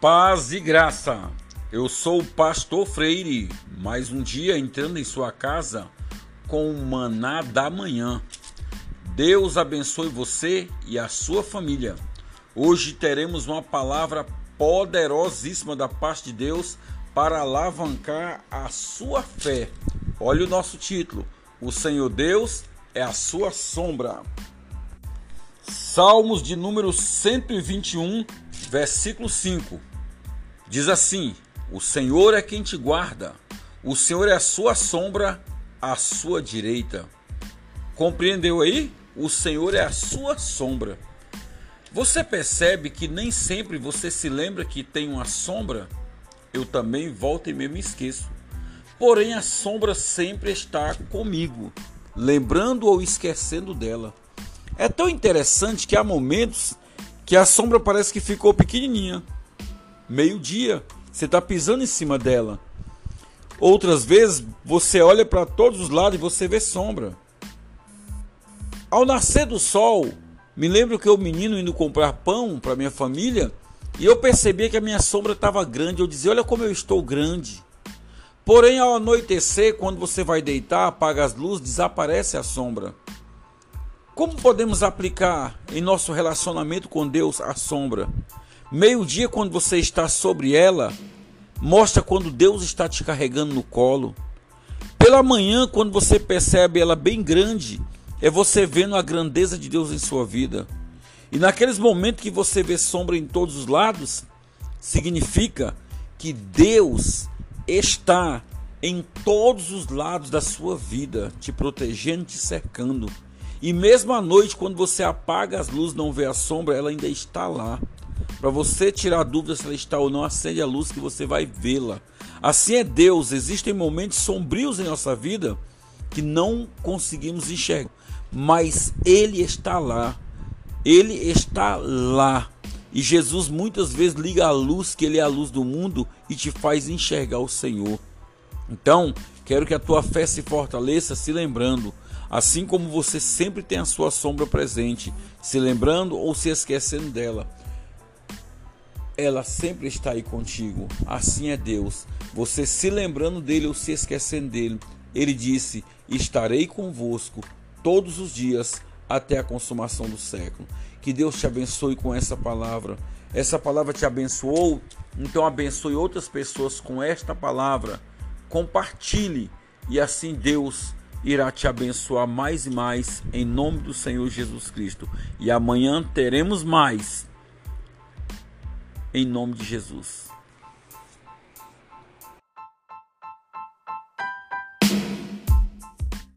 Paz e graça. Eu sou o pastor Freire, mais um dia entrando em sua casa com o maná da manhã. Deus abençoe você e a sua família. Hoje teremos uma palavra poderosíssima da parte de Deus para alavancar a sua fé. Olha o nosso título: O Senhor Deus é a sua sombra. Salmos de número 121, versículo 5. Diz assim: O Senhor é quem te guarda, o Senhor é a sua sombra à sua direita. Compreendeu aí? O Senhor é a sua sombra. Você percebe que nem sempre você se lembra que tem uma sombra? Eu também volto e me esqueço. Porém, a sombra sempre está comigo, lembrando ou esquecendo dela. É tão interessante que há momentos que a sombra parece que ficou pequenininha meio-dia, você está pisando em cima dela. Outras vezes você olha para todos os lados e você vê sombra. Ao nascer do sol, me lembro que o menino indo comprar pão para minha família e eu percebia que a minha sombra estava grande. Eu dizia: Olha como eu estou grande. Porém, ao anoitecer, quando você vai deitar, apaga as luzes, desaparece a sombra. Como podemos aplicar em nosso relacionamento com Deus a sombra? Meio-dia, quando você está sobre ela, mostra quando Deus está te carregando no colo. Pela manhã, quando você percebe ela bem grande, é você vendo a grandeza de Deus em sua vida. E naqueles momentos que você vê sombra em todos os lados, significa que Deus está em todos os lados da sua vida, te protegendo, te cercando. E mesmo à noite, quando você apaga as luzes, não vê a sombra, ela ainda está lá. Para você tirar dúvida se ela está ou não, acende a luz que você vai vê-la. Assim é Deus. Existem momentos sombrios em nossa vida que não conseguimos enxergar, mas Ele está lá. Ele está lá. E Jesus muitas vezes liga a luz, que Ele é a luz do mundo, e te faz enxergar o Senhor. Então, quero que a tua fé se fortaleça se lembrando, assim como você sempre tem a sua sombra presente, se lembrando ou se esquecendo dela ela sempre está aí contigo. Assim é Deus. Você se lembrando dele ou se esquecendo dele, ele disse: Estarei convosco todos os dias até a consumação do século. Que Deus te abençoe com essa palavra. Essa palavra te abençoou, então abençoe outras pessoas com esta palavra. Compartilhe e assim Deus irá te abençoar mais e mais em nome do Senhor Jesus Cristo. E amanhã teremos mais em nome de Jesus.